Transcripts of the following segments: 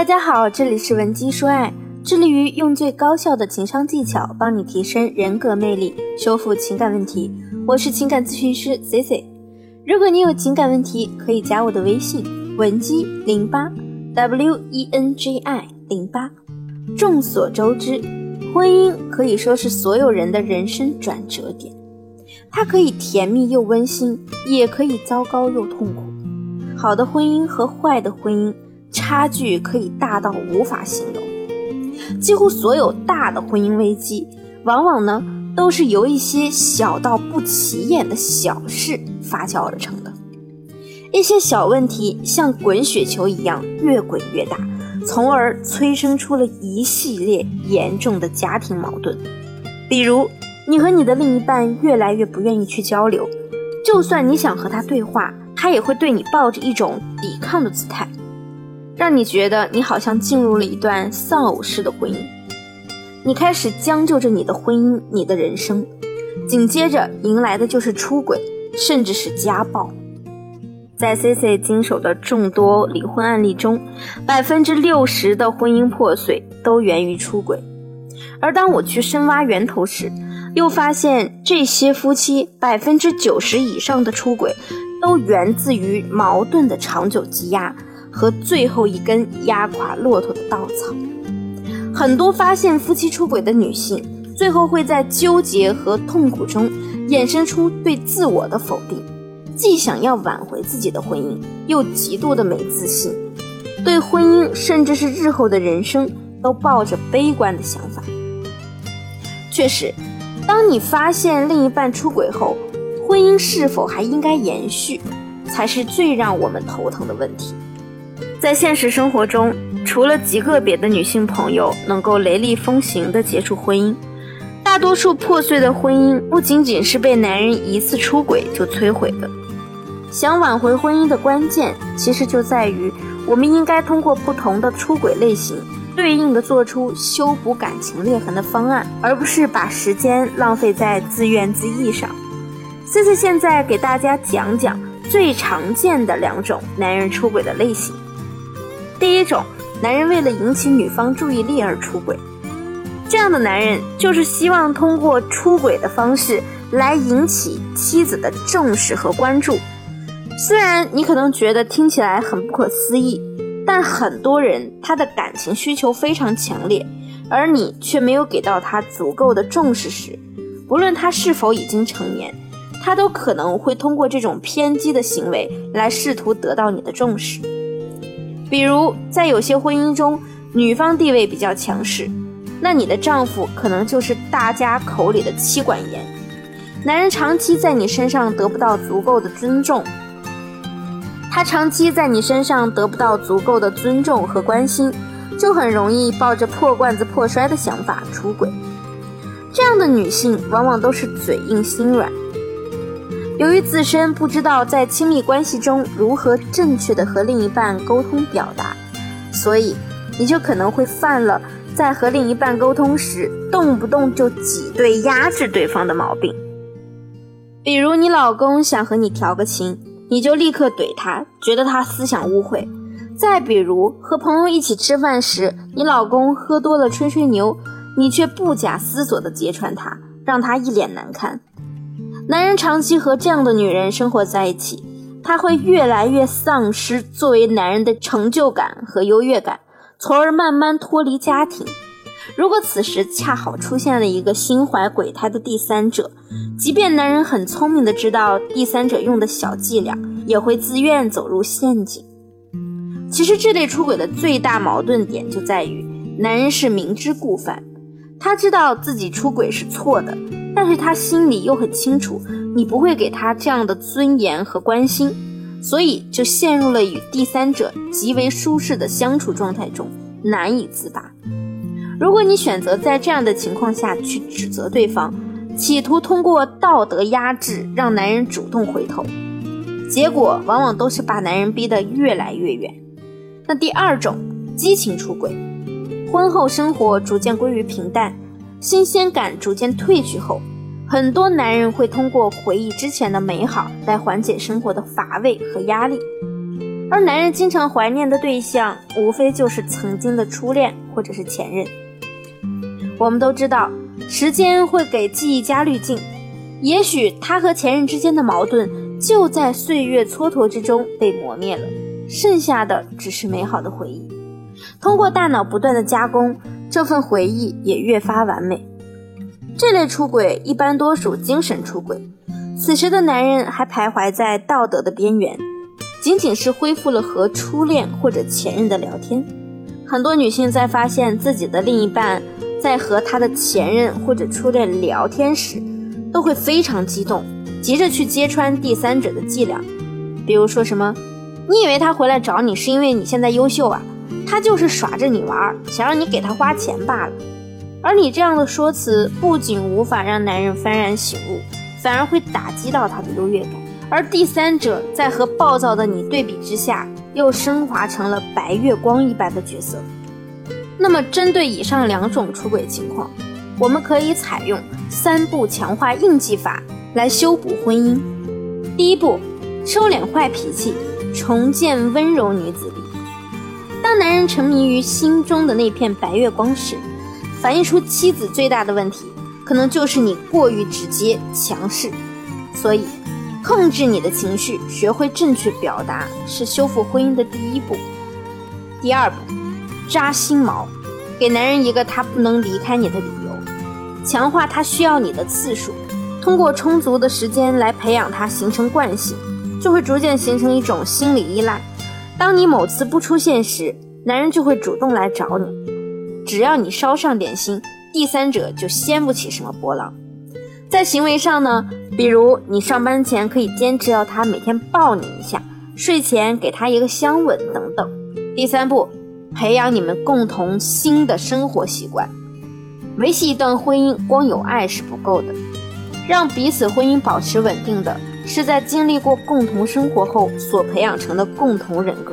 大家好，这里是文姬说爱，致力于用最高效的情商技巧帮你提升人格魅力，修复情感问题。我是情感咨询师 C C。如果你有情感问题，可以加我的微信文姬零八 W E N J I 零八。众所周知，婚姻可以说是所有人的人生转折点，它可以甜蜜又温馨，也可以糟糕又痛苦。好的婚姻和坏的婚姻。差距可以大到无法形容，几乎所有大的婚姻危机，往往呢都是由一些小到不起眼的小事发酵而成的。一些小问题像滚雪球一样越滚越大，从而催生出了一系列严重的家庭矛盾。比如，你和你的另一半越来越不愿意去交流，就算你想和他对话，他也会对你抱着一种抵抗的姿态。让你觉得你好像进入了一段丧偶式的婚姻，你开始将就着你的婚姻、你的人生，紧接着迎来的就是出轨，甚至是家暴。在 C C 经手的众多离婚案例中，百分之六十的婚姻破碎都源于出轨。而当我去深挖源头时，又发现这些夫妻百分之九十以上的出轨，都源自于矛盾的长久积压。和最后一根压垮骆驼的稻草，很多发现夫妻出轨的女性，最后会在纠结和痛苦中衍生出对自我的否定，既想要挽回自己的婚姻，又极度的没自信，对婚姻甚至是日后的人生都抱着悲观的想法。确实，当你发现另一半出轨后，婚姻是否还应该延续，才是最让我们头疼的问题。在现实生活中，除了极个别的女性朋友能够雷厉风行地结束婚姻，大多数破碎的婚姻不仅仅是被男人一次出轨就摧毁的。想挽回婚姻的关键，其实就在于我们应该通过不同的出轨类型，对应的做出修补感情裂痕的方案，而不是把时间浪费在自怨自艾上。思思现在给大家讲讲最常见的两种男人出轨的类型。第一种，男人为了引起女方注意力而出轨，这样的男人就是希望通过出轨的方式来引起妻子的重视和关注。虽然你可能觉得听起来很不可思议，但很多人他的感情需求非常强烈，而你却没有给到他足够的重视时，不论他是否已经成年，他都可能会通过这种偏激的行为来试图得到你的重视。比如，在有些婚姻中，女方地位比较强势，那你的丈夫可能就是大家口里的妻管严。男人长期在你身上得不到足够的尊重，他长期在你身上得不到足够的尊重和关心，就很容易抱着破罐子破摔的想法出轨。这样的女性往往都是嘴硬心软。由于自身不知道在亲密关系中如何正确的和另一半沟通表达，所以你就可能会犯了在和另一半沟通时动不动就挤兑压制对方的毛病。比如你老公想和你调个情，你就立刻怼他，觉得他思想误会；再比如和朋友一起吃饭时，你老公喝多了吹吹牛，你却不假思索地揭穿他，让他一脸难看。男人长期和这样的女人生活在一起，他会越来越丧失作为男人的成就感和优越感，从而慢慢脱离家庭。如果此时恰好出现了一个心怀鬼胎的第三者，即便男人很聪明的知道第三者用的小伎俩，也会自愿走入陷阱。其实这类出轨的最大矛盾点就在于，男人是明知故犯，他知道自己出轨是错的。但是他心里又很清楚，你不会给他这样的尊严和关心，所以就陷入了与第三者极为舒适的相处状态中，难以自拔。如果你选择在这样的情况下去指责对方，企图通过道德压制让男人主动回头，结果往往都是把男人逼得越来越远。那第二种，激情出轨，婚后生活逐渐归于平淡。新鲜感逐渐褪去后，很多男人会通过回忆之前的美好来缓解生活的乏味和压力。而男人经常怀念的对象，无非就是曾经的初恋或者是前任。我们都知道，时间会给记忆加滤镜，也许他和前任之间的矛盾就在岁月蹉跎之中被磨灭了，剩下的只是美好的回忆。通过大脑不断的加工，这份回忆也越发完美。这类出轨一般多属精神出轨，此时的男人还徘徊在道德的边缘，仅仅是恢复了和初恋或者前任的聊天。很多女性在发现自己的另一半。在和他的前任或者初恋聊天时，都会非常激动，急着去揭穿第三者的伎俩。比如说什么，你以为他回来找你是因为你现在优秀啊？他就是耍着你玩，想让你给他花钱罢了。而你这样的说辞，不仅无法让男人幡然醒悟，反而会打击到他的优越感。而第三者在和暴躁的你对比之下，又升华成了白月光一般的角色。那么，针对以上两种出轨情况，我们可以采用三步强化应激法来修补婚姻。第一步，收敛坏脾气，重建温柔女子力。当男人沉迷于心中的那片白月光时，反映出妻子最大的问题，可能就是你过于直接、强势。所以，控制你的情绪，学会正确表达，是修复婚姻的第一步。第二步。扎心毛，给男人一个他不能离开你的理由，强化他需要你的次数，通过充足的时间来培养他形成惯性，就会逐渐形成一种心理依赖。当你某次不出现时，男人就会主动来找你。只要你稍上点心，第三者就掀不起什么波浪。在行为上呢，比如你上班前可以坚持要他每天抱你一下，睡前给他一个香吻等等。第三步。培养你们共同新的生活习惯，维系一段婚姻光有爱是不够的，让彼此婚姻保持稳定的是在经历过共同生活后所培养成的共同人格。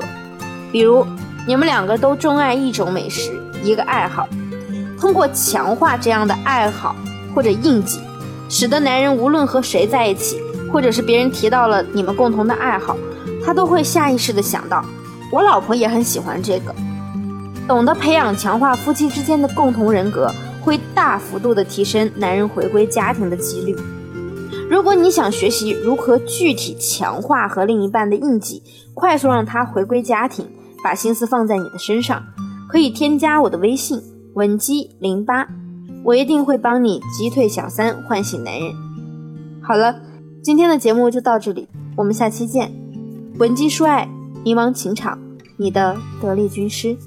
比如，你们两个都钟爱一种美食，一个爱好，通过强化这样的爱好或者印记，使得男人无论和谁在一起，或者是别人提到了你们共同的爱好，他都会下意识的想到，我老婆也很喜欢这个。懂得培养、强化夫妻之间的共同人格，会大幅度的提升男人回归家庭的几率。如果你想学习如何具体强化和另一半的印记，快速让他回归家庭，把心思放在你的身上，可以添加我的微信文姬零八，我一定会帮你击退小三，唤醒男人。好了，今天的节目就到这里，我们下期见。文姬说爱，迷茫情场，你的得力军师。